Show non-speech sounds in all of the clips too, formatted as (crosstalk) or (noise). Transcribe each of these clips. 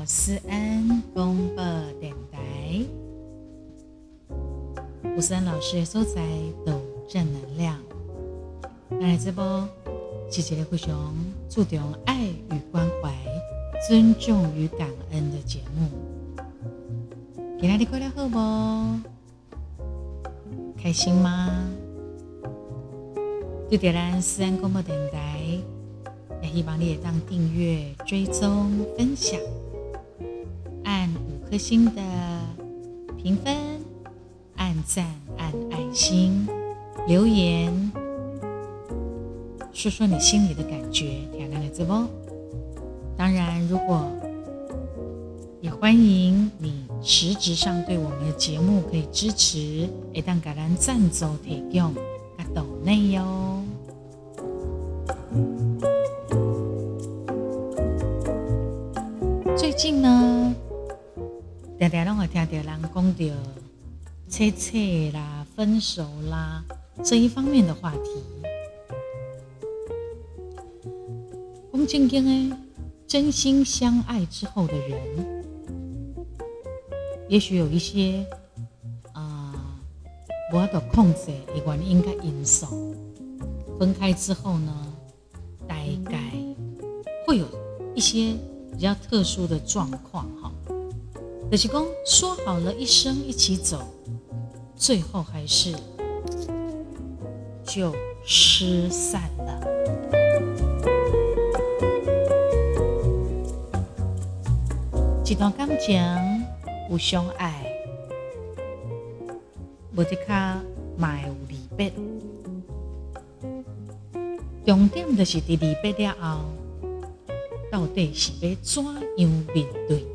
到思安公播电台，吴思安老师的所在都正能量。那这波是一个非常注重爱与关怀、尊重与感恩的节目。今天你过得好不？开心吗？对点燃思安公播电台，也希望你也当订阅、追踪、分享。颗星的评分、按赞、按爱心、留言，说说你心里的感觉，漂亮的直播。当然，如果也欢迎你实质上对我们的节目可以支持，一旦橄榄赞助提供，加抖内哟。最近呢？常常拢会听到人讲到切切啦、分手啦这一方面的话题。讲正经诶，真心相爱之后的人，也许有一些啊，无法度控制的原因该因素。分开之后呢，大概会有一些比较特殊的状况哈。可是公说好了一生一起走，最后还是就失散了。一段感情有相爱，无得卡嘛有离别。重点就是伫离别了后，到底是要怎样面对？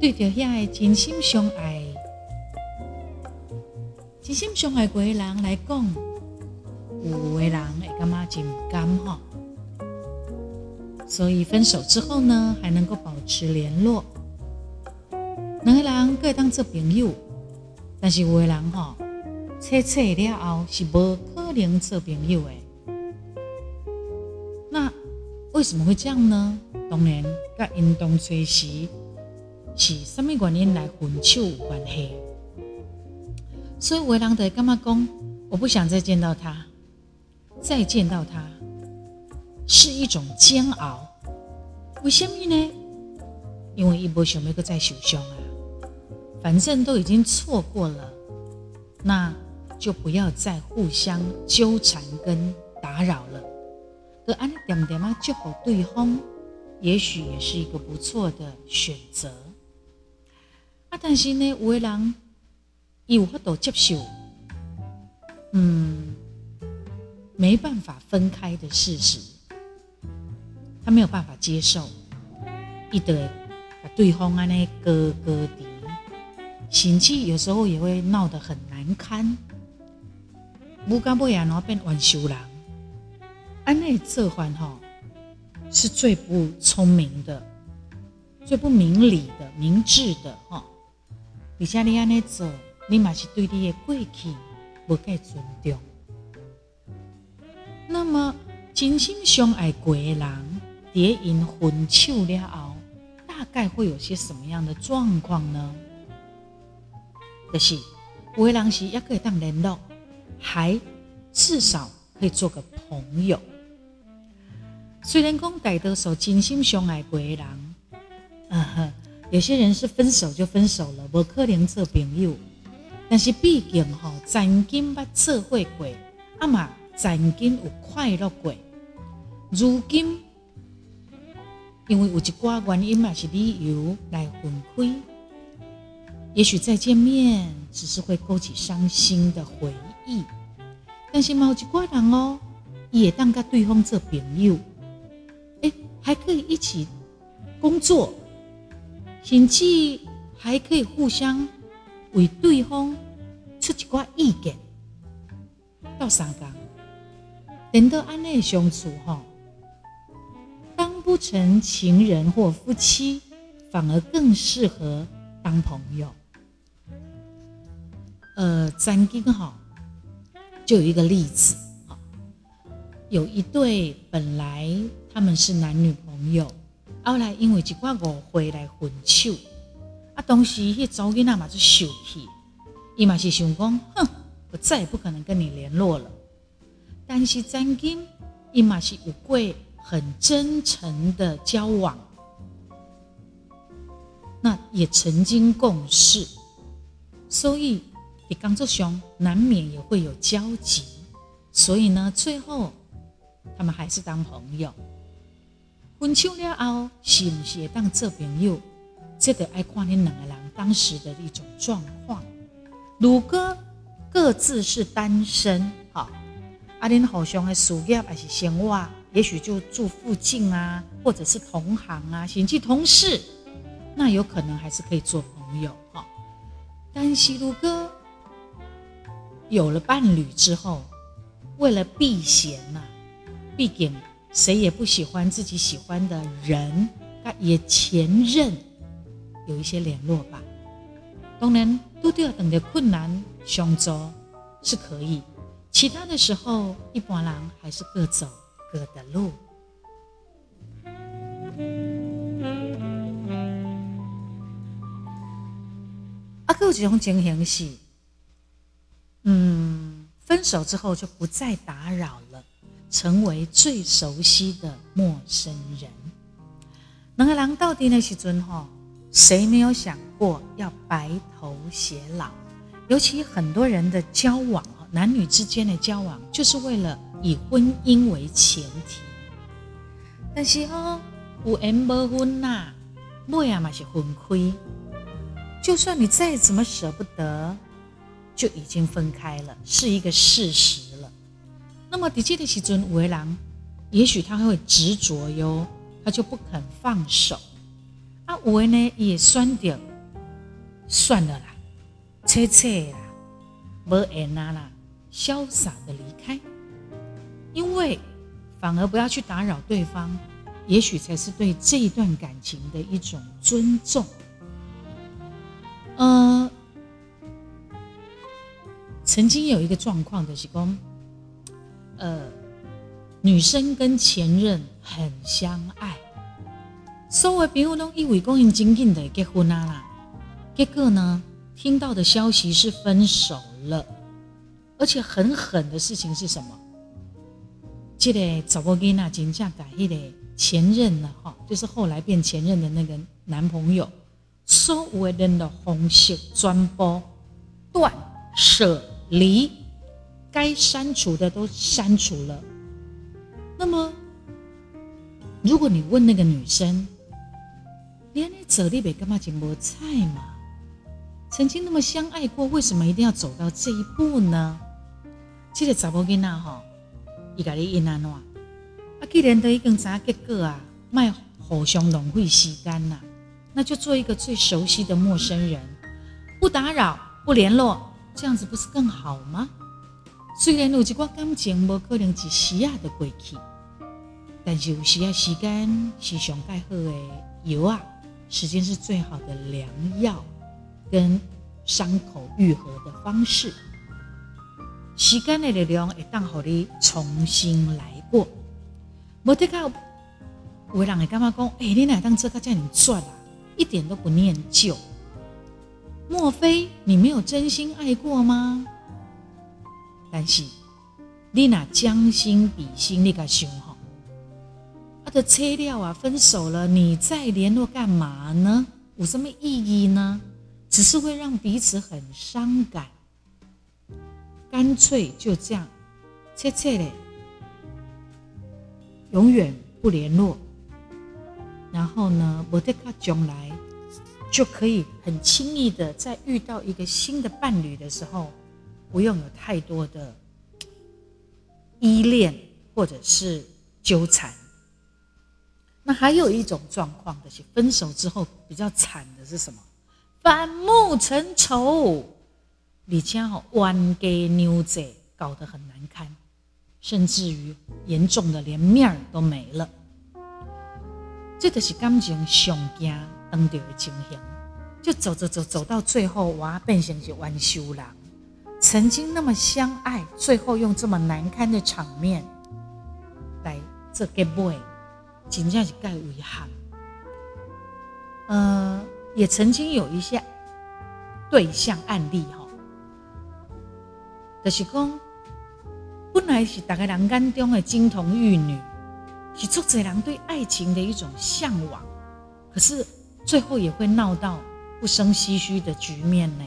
对着遐个真心相爱、真心相爱过的人来讲，有的人会感觉真甘吼。所以分手之后呢，还能够保持联络。两个人各当做朋友，但是有的人哈，切切了后是无可能做朋友的。那为什么会这样呢？当然，跟运动吹时。是什么原因来分手有关系？所以维朗德干嘛讲？我不想再见到他，再见到他是一种煎熬。为什么呢？因为一波想要个再受伤啊，反正都已经错过了，那就不要再互相纠缠跟打扰了。和安点点嘛，就好对方，也许也是一个不错的选择。啊，但是呢，有的人有法度接受，嗯，没办法分开的事实，他没有办法接受，一得把对方安尼割割敌，心气有时候也会闹得很难堪。不干不然后变玩修人，安内这番哈是最不聪明的、最不明理的、明智的哈。而且你安尼做，你嘛是对你的过去无够尊重。那么真心相爱过的人，蝶因分手了后，大概会有些什么样的状况呢？就是有的人是也可以当联络，还至少可以做个朋友。虽然讲大多数真心相爱过的人，嗯哼。有些人是分手就分手了，无可能做朋友。但是毕竟吼，曾经捌做会过，阿嘛曾经有快乐过。如今因为有一寡原因嘛是理由来分开，也许再见面只是会勾起伤心的回忆。但是某一寡人哦，也当跟对方做朋友，哎，还可以一起工作。甚至还可以互相为对方出一寡意见，到三讲，等到安内相处哈，当不成情人或夫妻，反而更适合当朋友。呃，曾经哈，就有一个例子哈，有一对本来他们是男女朋友，后来因为一寡误会来分手，啊，当时迄查囡仔嘛就生气，伊嘛是想讲，哼，我再也不可能跟你联络了。但是曾经伊嘛是有过很真诚的交往，那也曾经共事，所以你工作上难免也会有交集，所以呢，最后他们还是当朋友。分手了后，是不是当做朋友？这个爱看你两个人当时的一种状况。如果各自是单身，哈，啊恁互相的事业还是生活，也许就住附近啊，或者是同行啊，甚至同事，那有可能还是可以做朋友，哈。但是如果有了伴侣之后，为了避嫌呐，毕竟。谁也不喜欢自己喜欢的人，也前任有一些联络吧。当然，都要等的困难相助是可以，其他的时候，一般人还是各走各的路。啊，有这种情形是，嗯，分手之后就不再打扰了。成为最熟悉的陌生人。两个人到底那时阵哈，谁没有想过要白头偕老？尤其很多人的交往男女之间的交往，就是为了以婚姻为前提。但是哦，有缘无分呐，尾啊嘛是分开。就算你再怎么舍不得，就已经分开了，是一个事实。那么，的这的时阵，为人也许他会执着哟，他就不肯放手。啊，为呢也算掉，算了啦，切切啦，无缘啦啦，潇洒的离开。因为反而不要去打扰对方，也许才是对这一段感情的一种尊重。呃，曾经有一个状况的是讲。呃，女生跟前任很相爱，所有朋友都以为讲因紧紧的结婚啊啦，结果呢，听到的消息是分手了，而且很狠的事情是什么？这个找个囡仔真正改迄个前任了哈，就是后来变前任的那个男朋友，所有人的方式全部断舍离。该删除的都删除了。那么，如果你问那个女生，连你走你北干嘛金菠菜嘛？曾经那么相爱过，为什么一定要走到这一步呢？这个查某囡仔吼，伊家你应安怎？啊，既然都已经知结果啊，卖互相浪费时间呐，那就做一个最熟悉的陌生人，不打扰，不联络，这样子不是更好吗？虽然有一寡感情无可能一时啊就过去，但是有时啊时间是上盖好的药啊，时间是最好的良药，跟伤口愈合的方式。时间的力量会当互你重新来过。无得靠，有人会感觉讲，哎，你哪当这个叫你赚啊？一点都不念旧。莫非你没有真心爱过吗？但是，你那将心比心，你个想吼，啊，的切掉啊，分手了，你再联络干嘛呢？有什么意义呢？只是会让彼此很伤感。干脆就这样，切切的，永远不联络。然后呢，我得卡将来就可以很轻易的，在遇到一个新的伴侣的时候。不用有太多的依恋或者是纠缠。那还有一种状况的是，分手之后比较惨的是什么？反目成仇，你家好冤家扭贼，搞得很难看，甚至于严重的连面儿都没了。这个是感情上惊当掉的情形，就走走走走到最后，哇，变成是冤仇人。曾经那么相爱，最后用这么难堪的场面来这个 boy，真正是盖遗憾。呃，也曾经有一些对象案例哈，就是讲本来是大家人眼中的金童玉女，是作者人对爱情的一种向往，可是最后也会闹到不生唏嘘的局面呢。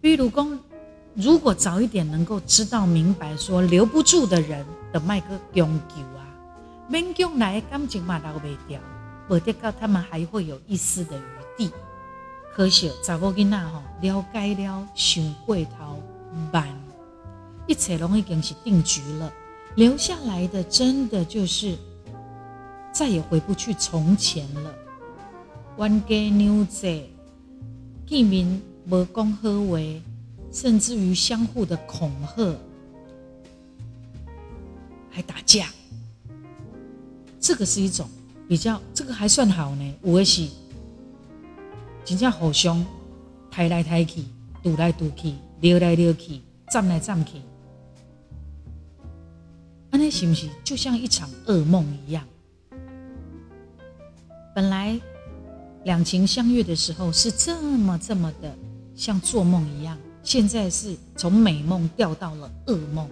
比如讲，如果早一点能够知道明白，说留不住的人的麦克永久啊，勉强来感情嘛留未掉。我得告他们还会有一丝的余地，可惜查某囡仔吼了解了想过头慢，一切拢已经是定局了，留下来的真的就是再也回不去从前了。冤家扭债，见面无讲好话，甚至于相互的恐吓，还打架，这个是一种。比较这个还算好呢，有的是真正互相抬来抬去、堵来堵去、溜来溜去、站来站去，安尼是不是就像一场噩梦一样？本来两情相悦的时候是这么这么的像做梦一样，现在是从美梦掉到了噩梦。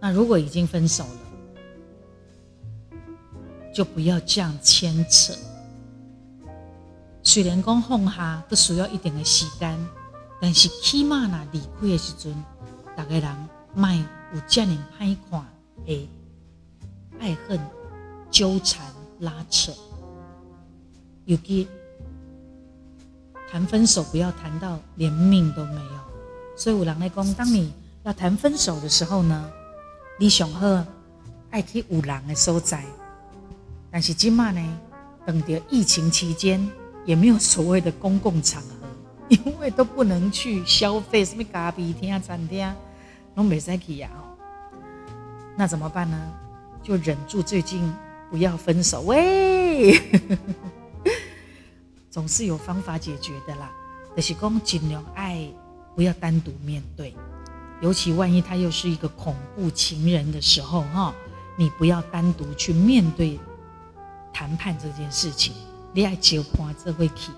那如果已经分手了？就不要这样牵扯。虽然讲放下都需要一定的时间，但是起码呢，离开的时阵，大家人卖有这么歹看的爱恨纠缠拉扯。尤其谈分手，不要谈到连命都没有。所以五郎来讲，当你要谈分手的时候呢，你上好爱去五郎的所在。但是今嘛呢，等着疫情期间也没有所谓的公共场合，(laughs) 因为都不能去消费，什么咖啡厅啊、餐厅，拢没使去呀。那怎么办呢？就忍住，最近不要分手。喂，总是有方法解决的啦。就是讲尽量爱，不要单独面对，尤其万一他又是一个恐怖情人的时候，哈，你不要单独去面对。谈判这件事情，你爱招伴这会去，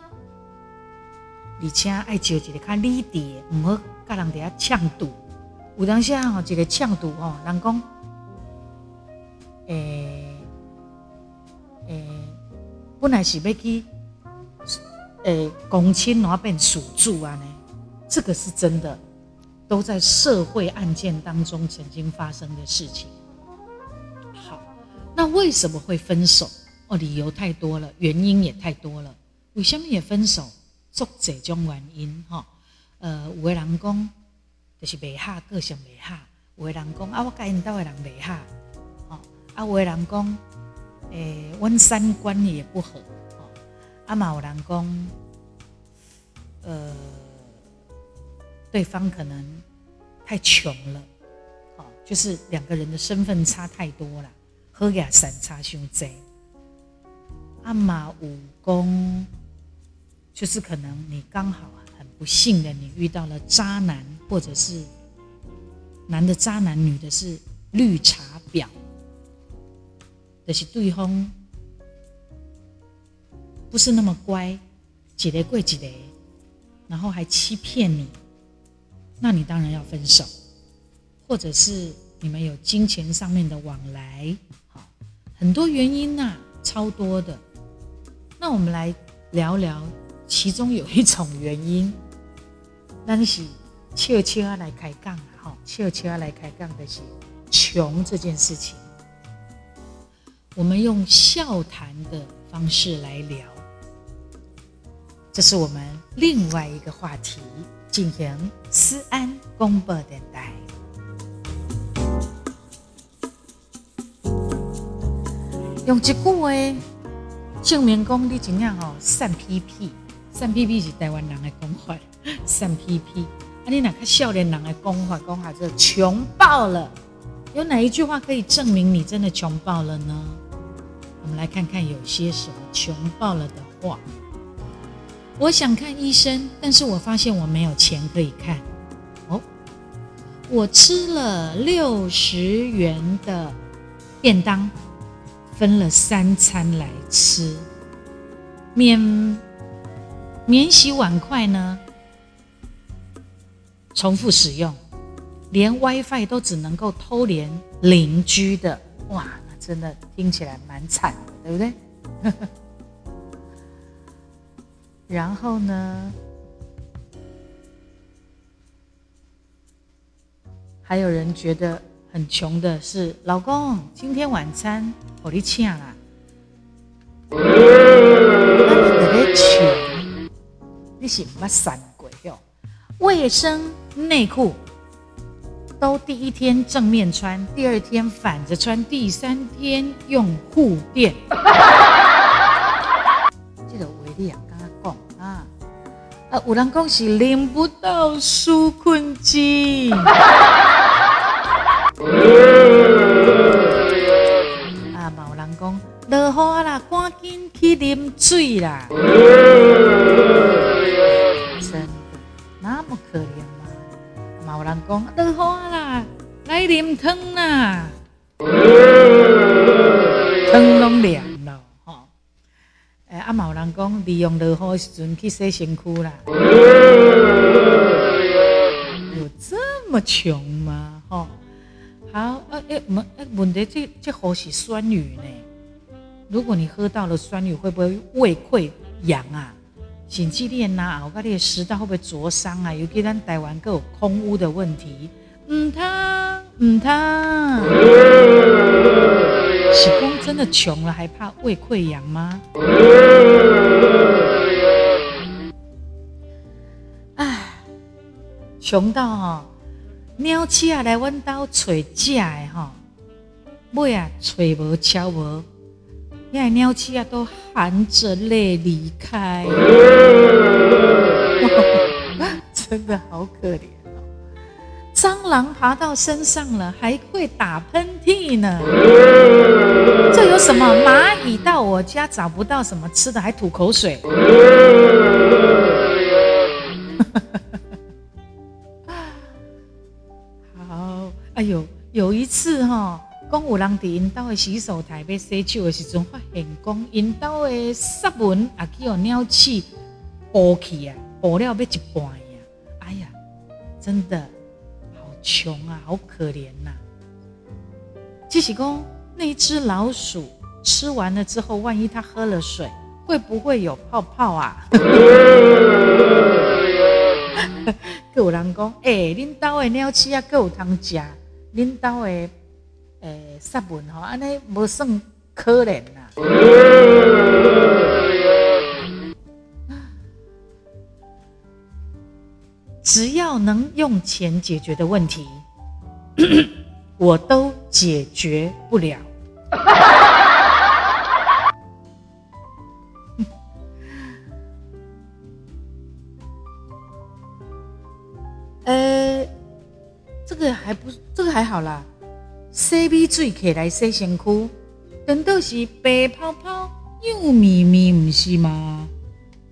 而且爱招一个较理智，唔好甲人哋遐呛赌。有当时啊，吼一个呛赌吼，人讲，诶诶，本来是要去，诶，公亲然后变属住啊呢，这个是真的，都在社会案件当中曾经发生的事情。好，那为什么会分手？哦，理由太多了，原因也太多了。为什么也分手？做这种原因，哈，呃，有的人讲就是未合，个性未合；有的人讲啊，我甲因兜的人未合，哦，啊，有的人讲，诶，阮三观也不合，啊嘛有人讲，呃，对方可能太穷了，哦，就是两个人的身份差太多了，好也散差伤济。阿玛武功，就是可能你刚好很不幸的，你遇到了渣男，或者是男的渣男，女的是绿茶婊，就是对方不是那么乖，几雷贵几雷，然后还欺骗你，那你当然要分手，或者是你们有金钱上面的往来，好，很多原因呐，超多的。那我们来聊聊，其中有一种原因，那是悄悄来开杠啊！哈，悄悄来开杠的是穷这件事情。我们用笑谈的方式来聊，这是我们另外一个话题，进行思安公布电台，用一句话。证明讲你怎样吼善屁屁，善屁屁是台湾人的讲法，(laughs) 善屁屁。啊，你哪个少年人的讲法讲法就穷爆了？有哪一句话可以证明你真的穷爆了呢？我们来看看有些什么穷爆了的话。我想看医生，但是我发现我没有钱可以看。哦，我吃了六十元的便当。分了三餐来吃，免免洗碗筷呢，重复使用，连 WiFi 都只能够偷连邻居的，哇，那真的听起来蛮惨的，对不对？然后呢，还有人觉得。很穷的是老公，今天晚餐我你请啦。那你特别穷，你是乜散鬼哟？卫生内裤都第一天正面穿，第二天反着穿，第三天用护垫。啊，有人讲是领不到纾困金。啊！嘛有人讲落雨啦，赶紧去啉水啦！真的那么可怜吗？嘛有人讲落雨啦，来啉汤啦，汤拢凉了。讲利用落雨时阵去洗身躯啦。有这么穷吗？吼！好，呃，诶，问，诶，问题这这河是酸雨呢？如果你喝到了酸雨，会不会胃溃疡啊？心肌链呐，我讲你的食道会不会灼伤啊？尤其咱台湾各有空污的问题，唔汤唔汤，喜公真的穷了，还怕胃溃疡吗？哎，穷到哈。鸟鼠啊，来阮兜找食的吼，尾啊找无敲无，因为鸟鼠啊都含着泪离开，(laughs) 真的好可怜。蟑螂爬到身上了，还会打喷嚏呢。这有什么？蚂蚁到我家找不到什么吃的，还吐口水。(laughs) 好哎呦，有一次哈，讲有人在因兜的洗手台要洗手的时阵，发现讲因兜的纱纹也去有鸟鼠剥去啊，剥了要一半呀！哎呀，真的穷啊，好可怜呐！即是公那只老鼠吃完了之后，万一它喝了水，会不会有泡泡啊？(laughs) 有人讲，哎，恁兜的鸟鼠啊，够有通食。领导的诶，杀文吼，安尼无算可怜呐。只要能用钱解决的问题，(coughs) 我都解决不了。(laughs) 呃。这个还不，这个还好啦。洗米水起来洗身躯，等到是白泡泡、又咪咪，不是吗？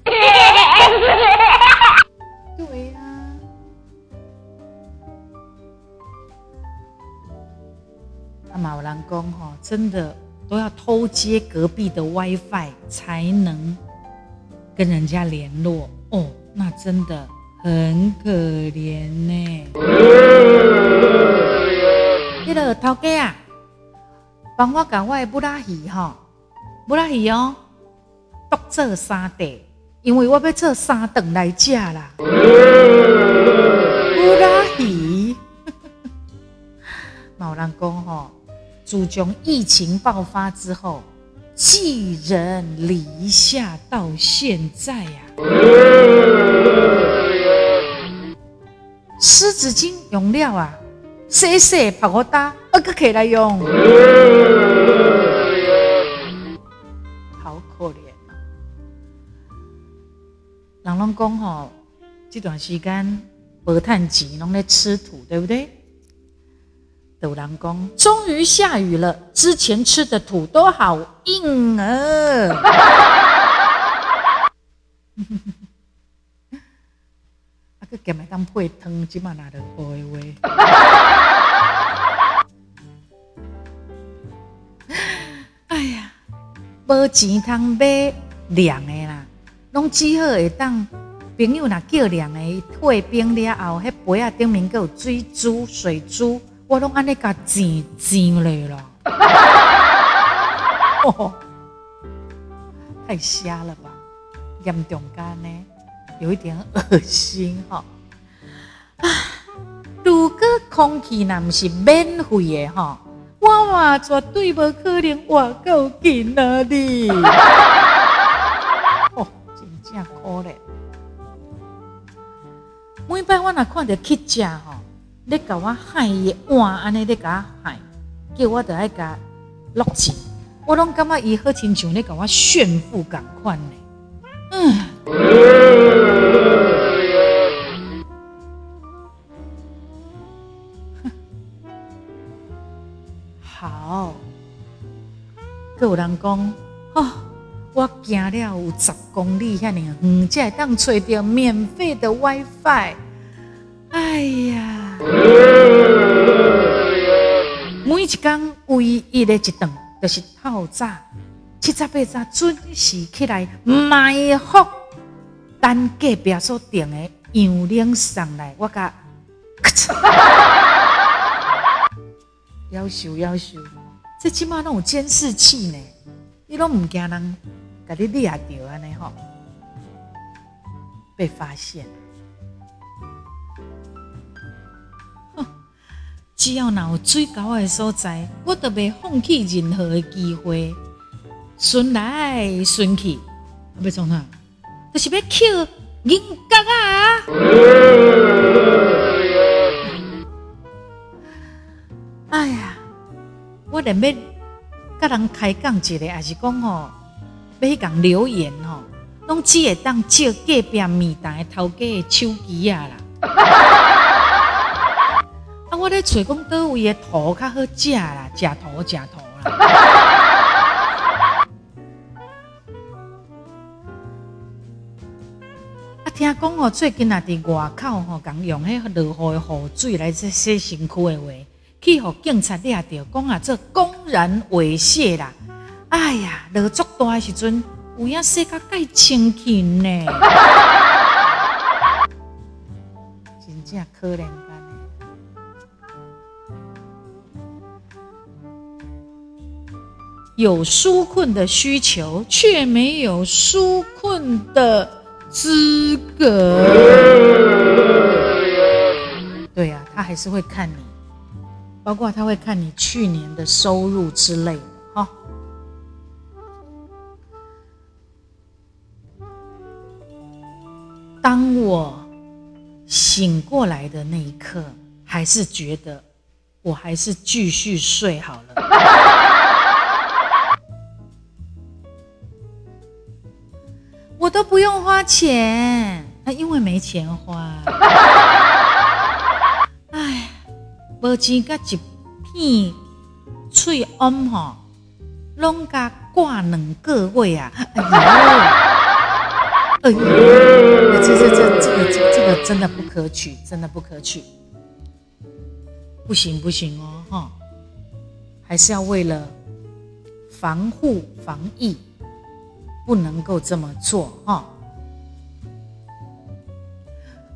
(laughs) 人讲吼，真的都要偷接隔壁的 WiFi 才能跟人家联络哦，那真的。很可怜呢。那个头家啊，帮我搞我的布拉鱼哈，布拉鱼哦，剁做三碟，因为我要做三顿来食啦。布拉鱼，(laughs) 毛人讲吼，自从疫情爆发之后，寄人篱下到现在呀。湿纸巾用了啊，洗洗把我打，二个起来用，好可怜啊！人拢讲吼，这段时间无趁钱，拢在吃土，对不对？有人讲，终于下雨了，之前吃的土都好硬啊！(laughs) 咸咪当配汤，即嘛拿着好诶话。(laughs) 哎呀，无钱通买凉的啦，拢只好会当朋友若叫凉的，退冰了后，迄杯啊顶面有水珠、水珠，我拢安尼甲煎煎咧咯。(laughs) 太瞎了吧，严重干呢，有一点恶心哈。啊，如果空气若毋是免费的哈，我嘛绝对无可能活够紧啊哩。(laughs) 哦，真正可怜。每摆我若看到乞食吼，你甲我害伊碗安尼，你甲我害，叫我着爱甲落钱，我拢感觉伊好亲像咧甲我炫富共款呢。嗯。(laughs) 好，有人讲，哦，我行了有十公里遐尼远，才会当找到免费的 WiFi。哎呀，每一工唯一的一顿就是透早七早八早准时起来埋伏，等隔壁所订的羊铃上来，我甲。要求要求，这起码拢有监视器呢，你拢唔惊人甲你掠着安尼吼，被发现。只要若有最高的所在，我都袂放弃任何的机会，顺来顺去，要创啥？就是要捡银角啊！哎呀，我连要甲人开讲一个，还是讲吼，要去讲留言吼，拢只会当借隔壁面档的头家的手机啊啦。啊，我咧找讲倒位的土较好食啦，食土食土啦。(laughs) 啊，听讲哦，最近也伫外口吼，讲用迄落雨的雨水来洗洗身躯的话。去互警察抓着，讲啊，这公然猥亵啦！哎呀，落足大的时阵，有影洗甲介清气呢，(laughs) 真正可怜有纾困的需求，却没有纾困的资格。对呀，他还是会看你。包括他会看你去年的收入之类的，当我醒过来的那一刻，还是觉得我还是继续睡好了。我都不用花钱，那因为没钱花。(laughs) 无钱甲一片喙嗡吼，拢甲挂两个月啊！哎呦，哎呦，这这这这个这这个真的不可取，真的不可取，不行不行哦哈，还是要为了防护防疫，不能够这么做哈。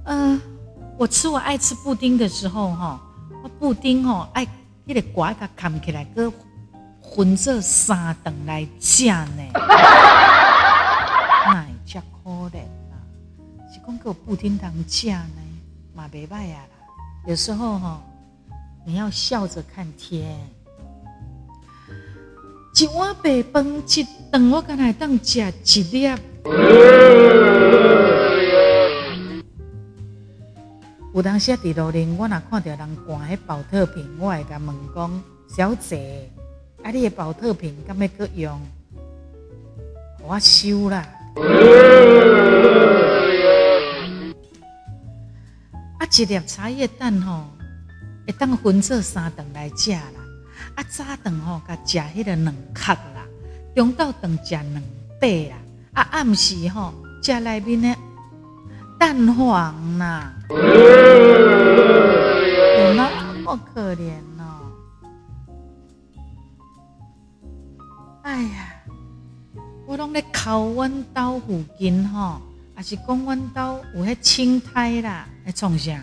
嗯，我吃我爱吃布丁的时候哈。布丁哦，爱迄个瓜甲砍起来，搁混做三顿来吃呢。那真可怜啊！是讲个布丁当食呢，嘛袂歹啊啦。有时候吼，你要笑着看天。一碗白饭，一顿我敢来当食一粒。有当时伫路边，我若看到人挂迄保特瓶，我会甲问讲：小姐，啊，你的保特瓶敢要搁用？我收啦。啊，一粒茶叶蛋吼，会当分做三顿来食。啊，早顿吼，甲食迄个两壳啦；中昼顿食两块啦。啊，暗时吼，食内面的蛋黄啦。有那么可怜哦？哎呀，我拢咧靠阮兜附近吼，也是讲阮兜有迄青苔啦，来创啥？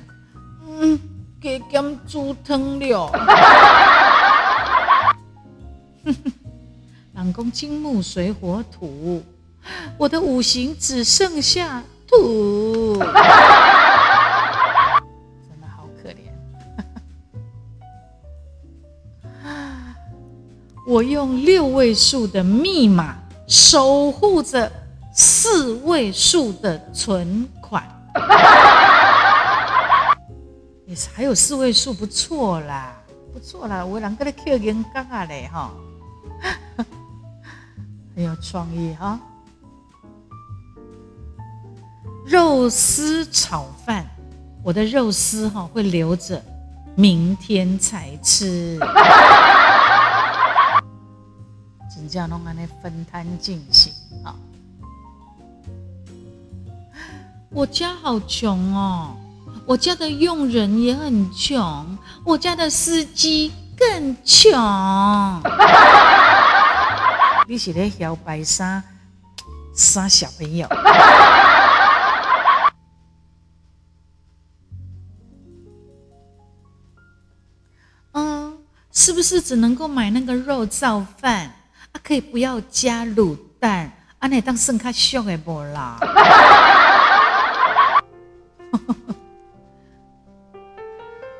嗯，加减煮汤了。(laughs) (laughs) 人讲金木水火土，我的五行只剩下土，(laughs) 真的好可怜。(laughs) 我用六位数的密码守护着四位数的存款，也是还有四位数，不错啦，不错啦，我两个的 Q 银刚啊嘞哈。很有创意哈！肉丝炒饭，我的肉丝哈会留着，明天才吃。(laughs) 真叫弄安那分摊进行啊！我家好穷哦，我家的佣人也很穷，我家的司机更穷。(laughs) 你是咧摇摆啥啥小朋友？嗯，(laughs) 是不是只能够买那个肉燥饭？啊，可以不要加卤蛋，啊，那当剩卡俗的不啦？(laughs)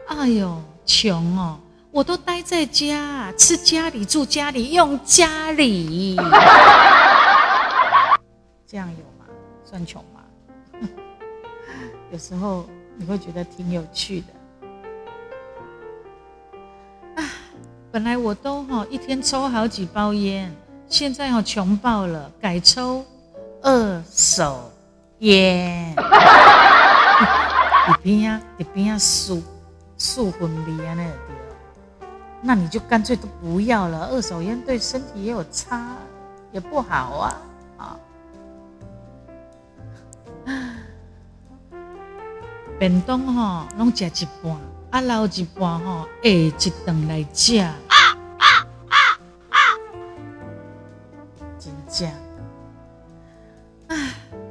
哎呦，穷哦！我都待在家，吃家里，住家里，用家里，(laughs) 这样有吗？算穷吗？(laughs) 有时候你会觉得挺有趣的。啊，本来我都哈一天抽好几包烟，现在要穷爆了，改抽二手烟。(laughs) 一边啊，一边啊，数数分离啊，那个。那你就干脆都不要了，二手烟对身体也有差，也不好啊！啊，(sighs) 便当吼拢食一半，啊留一半吼下一顿来食，真正啊！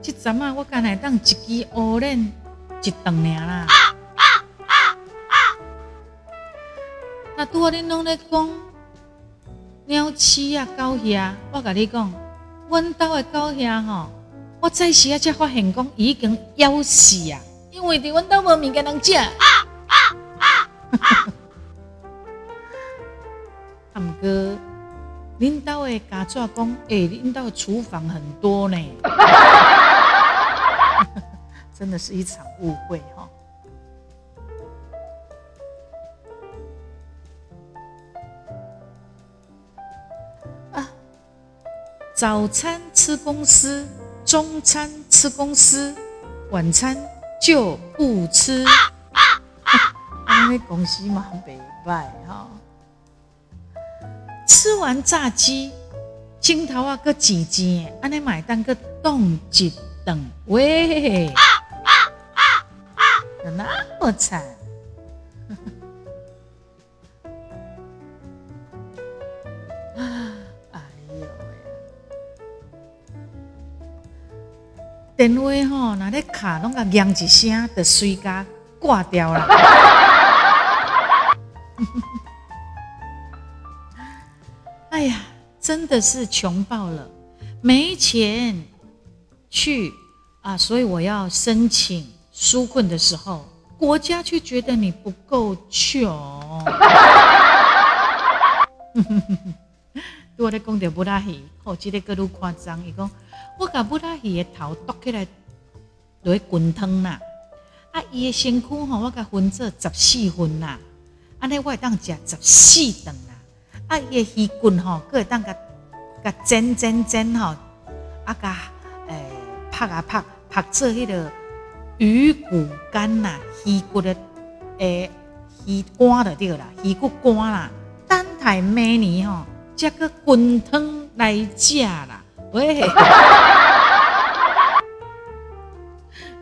这阵啊，我干来当一支乌链一顿尔啦。那拄好恁拢咧讲鸟鼠啊、狗遐，我甲你讲，阮兜的狗遐吼，我早时啊才发现讲已经夭死啊，因为伫阮兜无物件通食。啊 (laughs) 啊啊！阿毋过，恁兜的家族讲，诶，恁兜的厨房很多呢，(laughs) 真的是一场误会早餐吃公司，中餐吃公司，晚餐就不吃。(laughs) 因为公司嘛，北拜哈。吃完炸鸡，镜头啊，个几斤？安尼买单个冻一等，喂，有那么惨？电话吼，那咧卡拢个响一声，就随家挂掉了。(laughs) 哎呀，真的是穷爆了，没钱去啊！所以我要申请纾困的时候，国家却觉得你不够穷。(laughs) 我咧讲着不拉稀，哦，这个更愈夸张，伊讲。我甲不拉鱼的头剁起来，落去滚汤啦。啊，伊的身躯吼，我甲分做十四份啦。安尼我会当食十四顿啦。啊，伊的鱼骨吼，佫会当甲甲煎煎煎吼，啊甲诶拍啊拍，拍做迄个鱼骨干啦，鱼骨的诶鱼干就对啦，鱼骨干啦。等待明年吼，则个滚汤来食啦。喂，(laughs)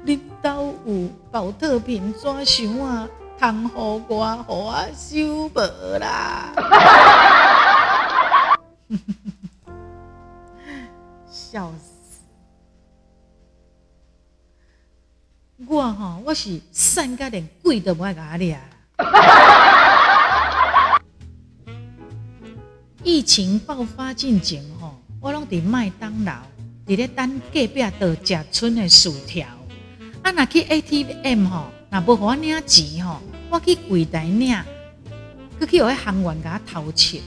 你兜有保特瓶怎想啊？通互我，互我收无啦！(laughs) 笑死！我哈，我是三个连鬼都不爱甲你啊！疫情爆发进前吼，我拢伫麦当劳伫咧等隔壁桌食剩的薯条。啊，若去 ATM 吼，若无互我领钱吼，我去柜台领，佮去互迄行员甲我偷钱，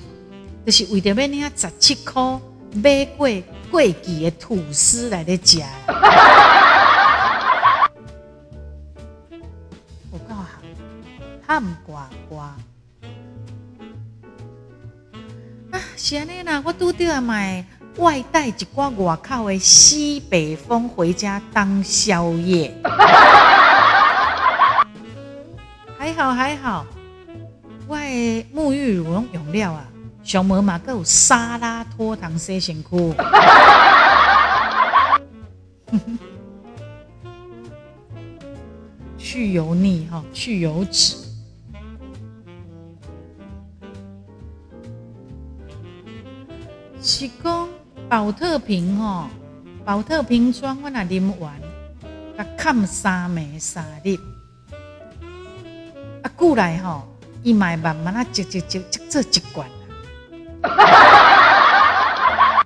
就是为着要领十七箍买过过期的吐司来咧食。(laughs) 我够行，喊呱呱。是安尼啦，我拄着买外带一挂外口的西北风回家当宵夜，还好还好，我的沐浴乳拢用了啊，上门嘛，佮有沙拉脱糖洗身躯，(laughs) 去油腻哈，去油脂。宝特瓶吼，保特瓶装我那啉完，甲冚三暝三日，啊，过来吼，伊买慢慢啊，积积积积做一罐 (laughs)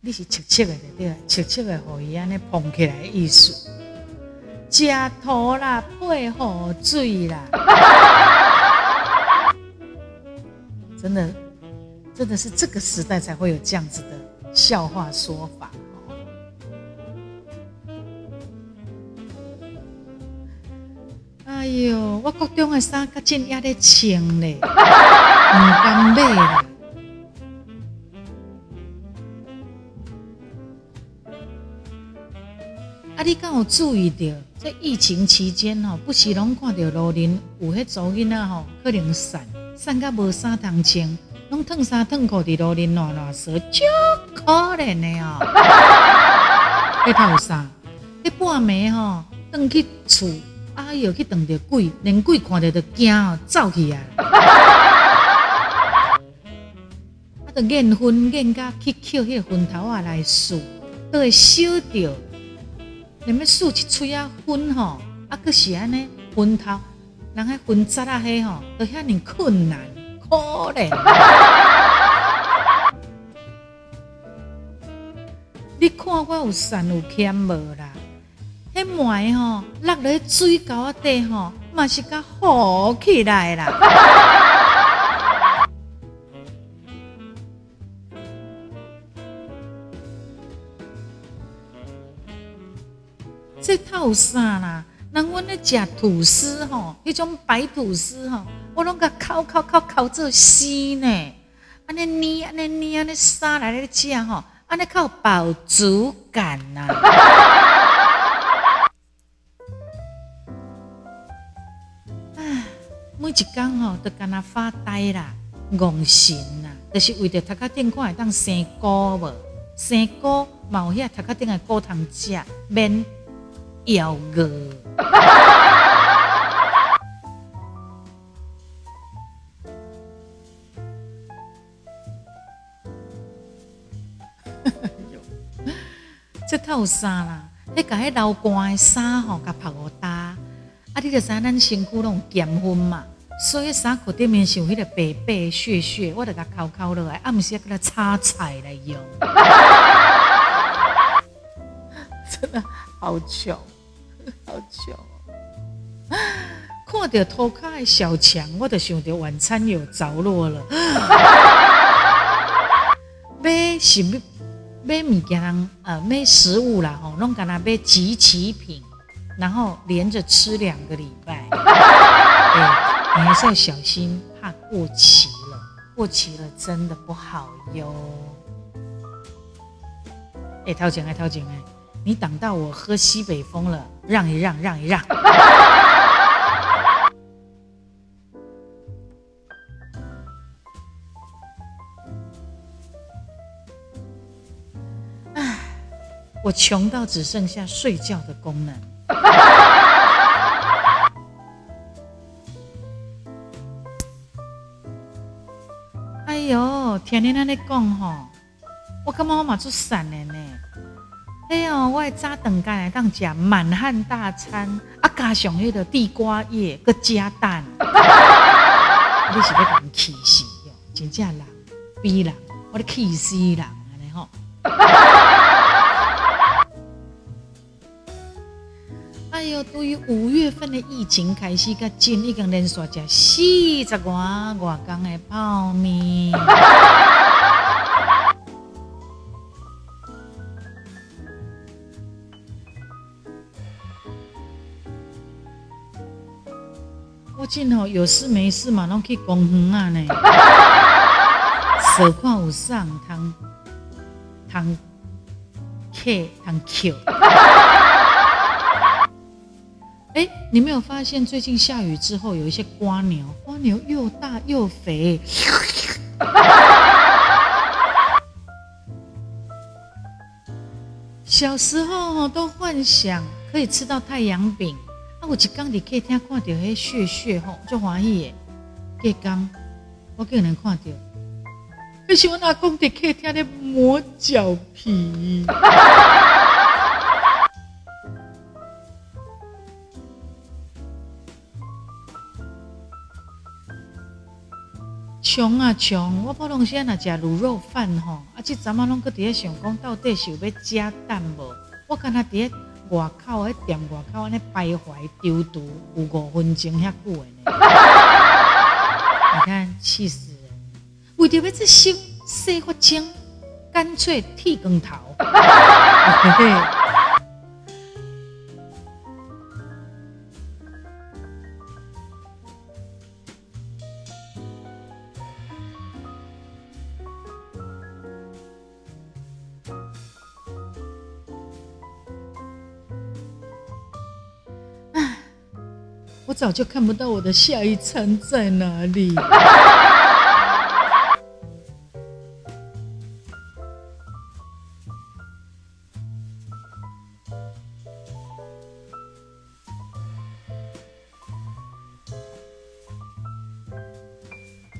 你是切切的对对？切切的，互伊安尼捧起来的意思，食土啦，配河水啦，(laughs) 真的。真的是这个时代才会有这样子的笑话说法哎呦，我国中的衫较真也咧穿咧，(laughs) 唔敢买啦。啊，你敢有注意到，在疫情期间吼，不时拢看到路人有迄组囡仔吼，可能散散甲无衫通穿。拢脱衫烫裤伫路边乱乱说，足可怜的哦！(laughs) 迄套衫，迄半暝吼，转去厝，哎哟，去撞着鬼，连鬼看着都惊哦，走去啊！(laughs) 啊，着眼昏眼甲去捡迄个昏头啊来数，都会烧着，连要数一喙啊昏吼，啊，佫是安尼昏头，人迄昏杂啊迄吼，都遐尼困难。可怜，(laughs) 你看我有善有欠无啦？迄麦吼落咧水沟啊底吼，嘛是甲好起来啦。(laughs) 这套衫啦，人阮咧食吐司吼，迄种白吐司吼。我拢甲烤烤烤烤做丝呢，安尼捏安尼捏安尼沙来咧食吼，安尼靠饱足感呐。唉，每一工吼都干那发呆啦，戆神啦，就是为着头壳顶看会当生菇无，生菇嘛有遐头壳顶的菇通食，免咬饿。这套衫啦，迄甲迄流汗的衫吼，甲拍好搭。啊，你着知咱身躯拢咸分嘛，所以衫裤顶面是有迄个白白屑屑，我着甲扣扣落来，啊，毋是甲它擦彩来用。(laughs) 真的好穷，好穷。看到涂骹的小强，我就想着晚餐有着落了。买是物？买物件，呃，买食物啦，吼，弄干那买集齐品，然后连着吃两个礼拜，对，(laughs) 你还是要小心，怕过期了，过期了真的不好哟。哎，掏钱哎，掏钱哎，你挡到我喝西北风了，让一让，让一让。(laughs) 我穷到只剩下睡觉的功能。(laughs) 哎呦，天天在那讲吼，我感觉我嘛出散的呢。哎呦，我早顿间来当食满汉大餐，啊加上迄个地瓜叶，搁加蛋，(laughs) 你是要甲人气死哟！真正人逼人，我咧气死人安尼吼。哎呦，对于五月份的疫情开始，甲今已经连续食四十外外工的泡面。我今吼有事没事嘛，拢去公园啊呢，手看有上汤汤 K 汤 Q。你没有发现最近下雨之后，有一些瓜牛，瓜牛又大又肥。小时候都幻想可以吃到太阳饼。啊我一刚伫客厅看到迄血血吼，就欢喜诶。隔刚我竟然看到，迄是我阿公伫客厅咧磨脚皮。穷啊穷！我普通时若食卤肉饭吼，啊，即阵啊拢搁伫咧想讲，到底是要加蛋无？我敢若伫咧。外口迄店外口安尼徘徊丢毒有五分钟遐久诶呢，你看气死人！为着要这修洗发精，干脆剃光头。早就看不到我的下一餐在哪里。(laughs)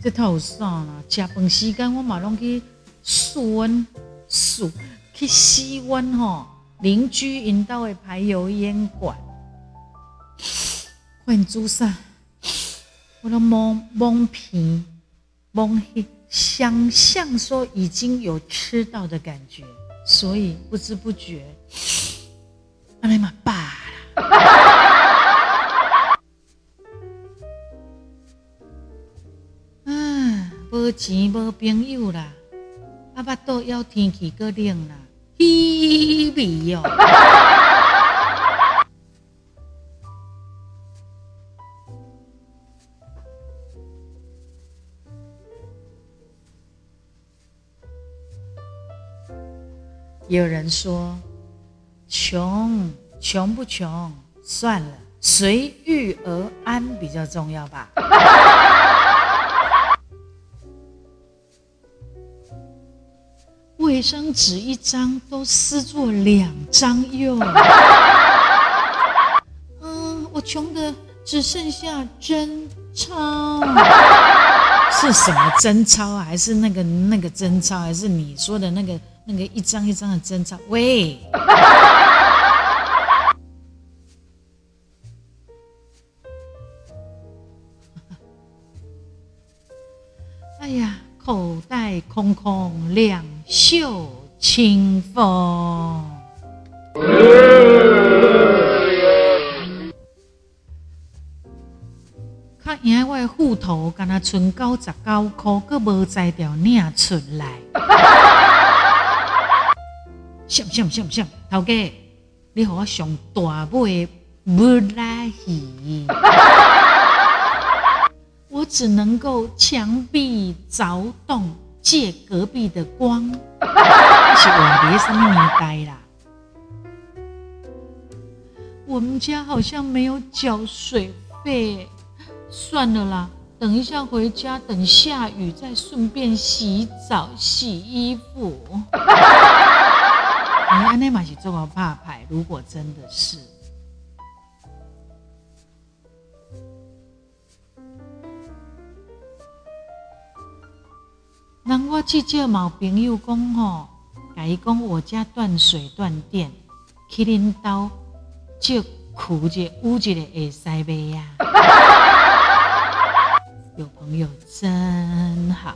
这套有啥啦？食饭时间我马上去数温数去吸温吼，邻居引导的排油烟管。换煮啥？我都蒙蒙皮蒙黑，想象说已经有吃到的感觉，所以不知不觉，阿尼嘛罢了。(laughs) 啊，无钱无朋友啦，阿爸都要天气个冷啦，稀微哟。有人说：“穷穷不穷，算了，随遇而安比较重要吧。(laughs) ”卫生纸一张都撕作两张用。(laughs) 嗯，我穷的只剩下真钞。(laughs) 是什么真钞啊？还是那个那个真钞？还是你说的那个？那个一张一张的真钞，喂！(laughs) 哎呀，口袋空空，两袖清风。看赢我的户头，敢若存九十九块，阁无在条领出来。想想想想，头家，你和我上大尾不拉稀，(laughs) 我只能够墙壁凿洞借隔壁的光，是我别上面年代啦。我们家好像没有缴水费，算了啦，等一下回家，等下雨再顺便洗澡洗衣服。你安内玛是做个怕牌，如果真的是，那我至少毛朋友讲吼，甲伊讲我家断水断电，去恁兜就苦者乌者的会塞杯呀。(laughs) 有朋友真好。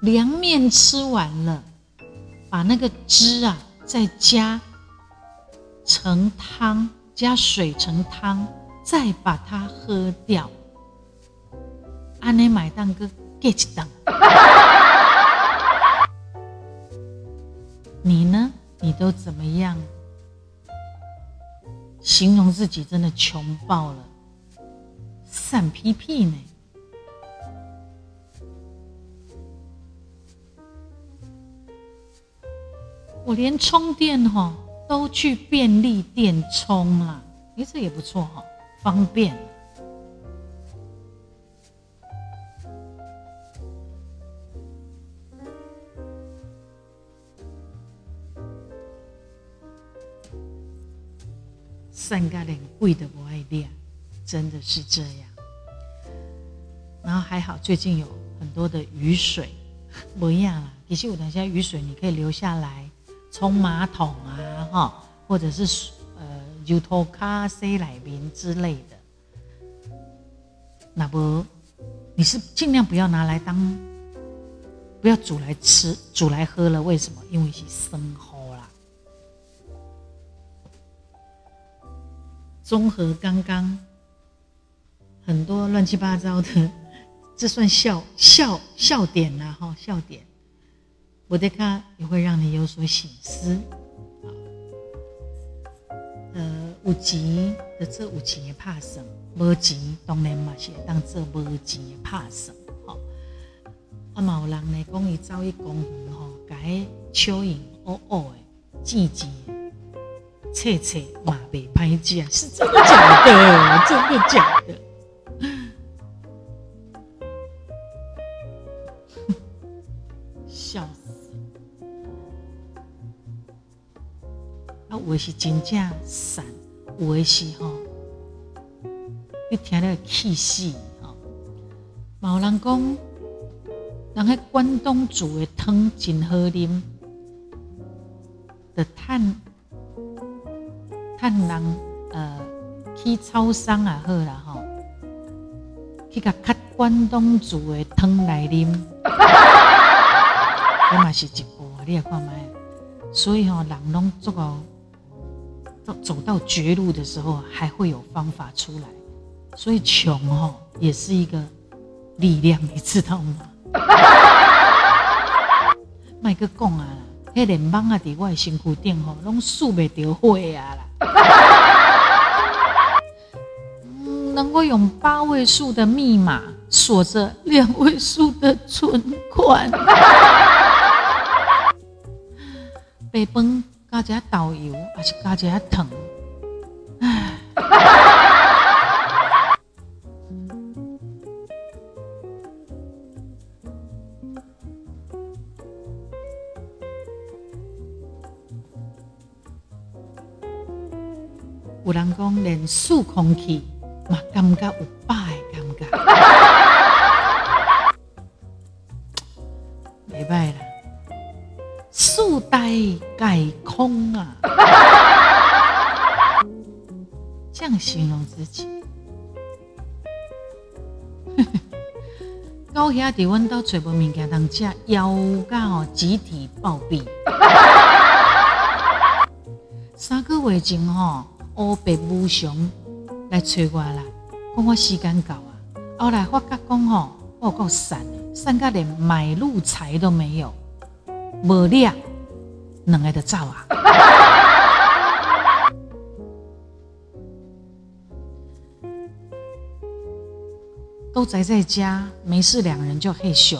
凉面吃完了，把那个汁啊再加成汤，加水成汤，再把它喝掉。安尼买单个 get 档。(laughs) 你呢？你都怎么样？形容自己真的穷爆了，散屁屁呢？我连充电哈都去便利店充了，哎，这也不错哈，方便。三个连贵的不爱练，真的是这样。然后还好，最近有很多的雨水，不一样啦。其实我等下雨水你可以留下来冲马桶啊，哈，或者是呃油头咖啡奶瓶之类的。那不，你是尽量不要拿来当，不要煮来吃，煮来喝了。为什么？因为是生喝。综合刚刚很多乱七八糟的，这算笑笑笑点呐，哈，笑点。我的看也会让你有所醒思。呃，有钱的这有钱的怕什？无钱当然嘛是当这无钱的怕什？哈。啊，嘛有人呢讲伊走去公园吼，改蚯蚓哦哦的季节。切切马背拍架是真的假的？真的假的？有的是真正散，有的是吼，你听了气死吼。有人讲，人喺关东煮的汤真好啉，的碳。看人呃去超商也好啦吼，去甲较关东煮的汤来啉，(laughs) 这嘛是一步，你也看麦。所以吼，人拢做走走到绝路的时候，还会有方法出来。所以穷吼也是一个力量，你知道吗？(laughs) 麦个讲啊，迄连网啊，伫我身躯顶吼，拢数袂着火啊啦。能够用八位数的密码锁着两位数的存款，(laughs) 白饭加只导游，还是加只糖？(sighs) 有人讲连数空气。嘛，感觉有百兄伫阮兜揣无物件通食，腰杆哦集体暴毙。(laughs) 三个月前吼，乌白无常。来催我啦，讲我时间到啊！后来发觉讲吼，我够散，散到连买路财都没有，无力，两个就走啊！都宅在家，没事，两人就嘿咻，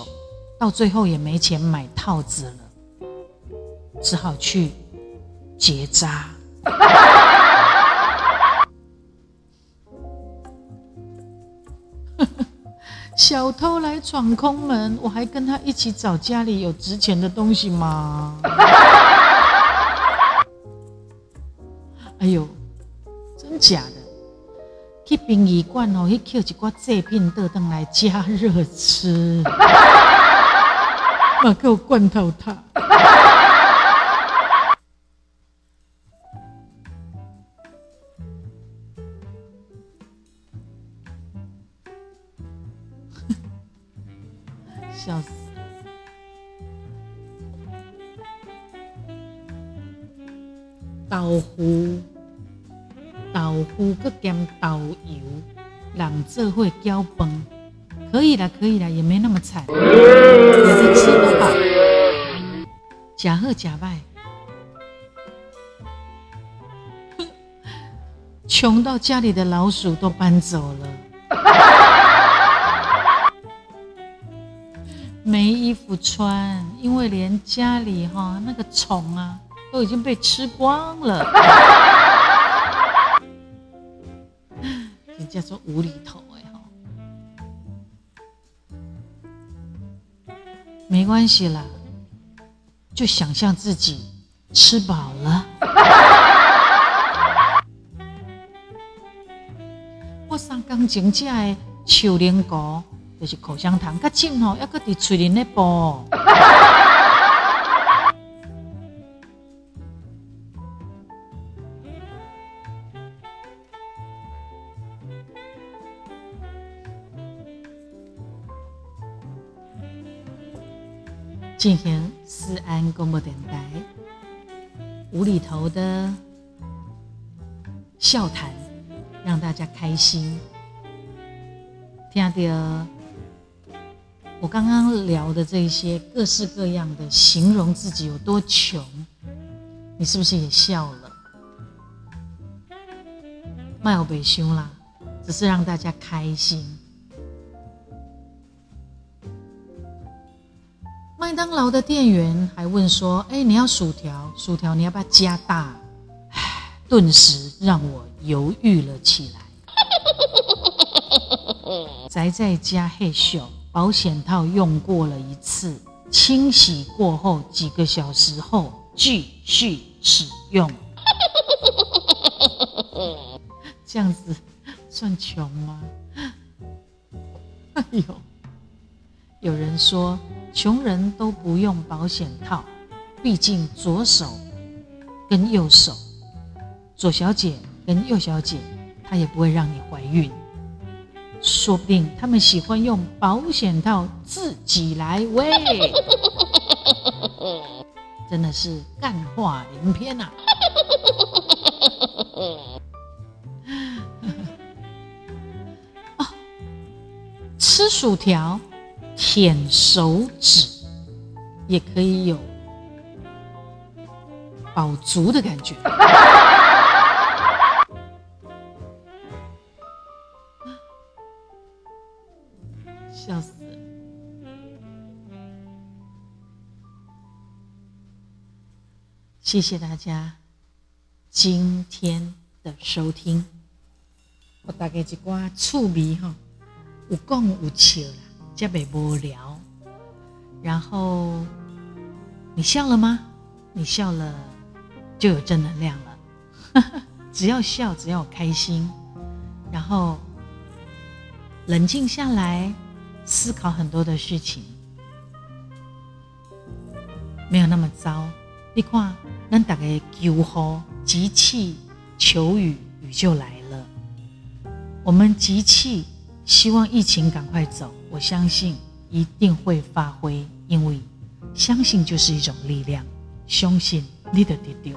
到最后也没钱买套子了，只好去结扎。(laughs) 小偷来闯空门，我还跟他一起找家里有值钱的东西吗？(laughs) 哎呦，真假的？去殡仪馆哦，去捡一挂祭品倒登来加热吃，(laughs) 马给我罐头塔。(laughs) 笑死！豆腐、社会搅饭，可以啦，可以啦，也没那么惨，有的吃都好，假贺假歹，(laughs) 穷到家里的老鼠都搬走了。(laughs) 没衣服穿，因为连家里哈那个虫啊都已经被吃光了。叫做无厘头哎哈，没关系啦，就想象自己吃饱了。(laughs) 我上刚真正的秋莲糕。就是口香糖，较紧吼，要搁伫嘴里咧啵。进行思安广播电台无厘头的笑谈，让大家开心，听到。我刚刚聊的这些各式各样的形容自己有多穷，你是不是也笑了？卖我北凶啦，只是让大家开心。当劳的店员还问说：“哎，你要薯条？薯条你要不要加大？”唉，顿时让我犹豫了起来。(laughs) 宅在家嘿咻。保险套用过了一次，清洗过后几个小时后继续使用。(laughs) 这样子算穷吗？哎呦，有人说穷人都不用保险套，毕竟左手跟右手，左小姐跟右小姐，她也不会让你怀孕。说不定他们喜欢用保险套自己来喂，真的是干话连篇呐！(laughs) 哦，吃薯条舔手指也可以有饱足的感觉。(laughs) 笑死！谢谢大家今天的收听。我大概一挂趣味哈，有讲有笑啦，才袂无聊。然后你笑了吗？你笑了就有正能量了。(laughs) 只要笑，只要开心，然后冷静下来。思考很多的事情，没有那么糟。你看，咱大家求呼集气求雨，雨就来了。我们集气，希望疫情赶快走。我相信一定会发挥，因为相信就是一种力量。相信你的弟弟。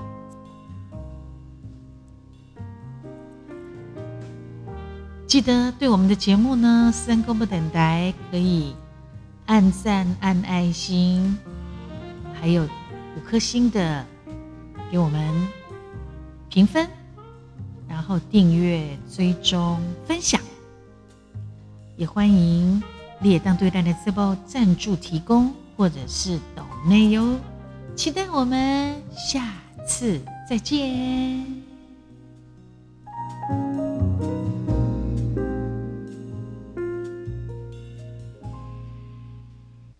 记得对我们的节目呢，三公不等待可以按赞、按爱心，还有五颗星的给我们评分，然后订阅、追踪、分享，也欢迎列当对待的这包赞助提供或者是岛内哟。期待我们下次再见。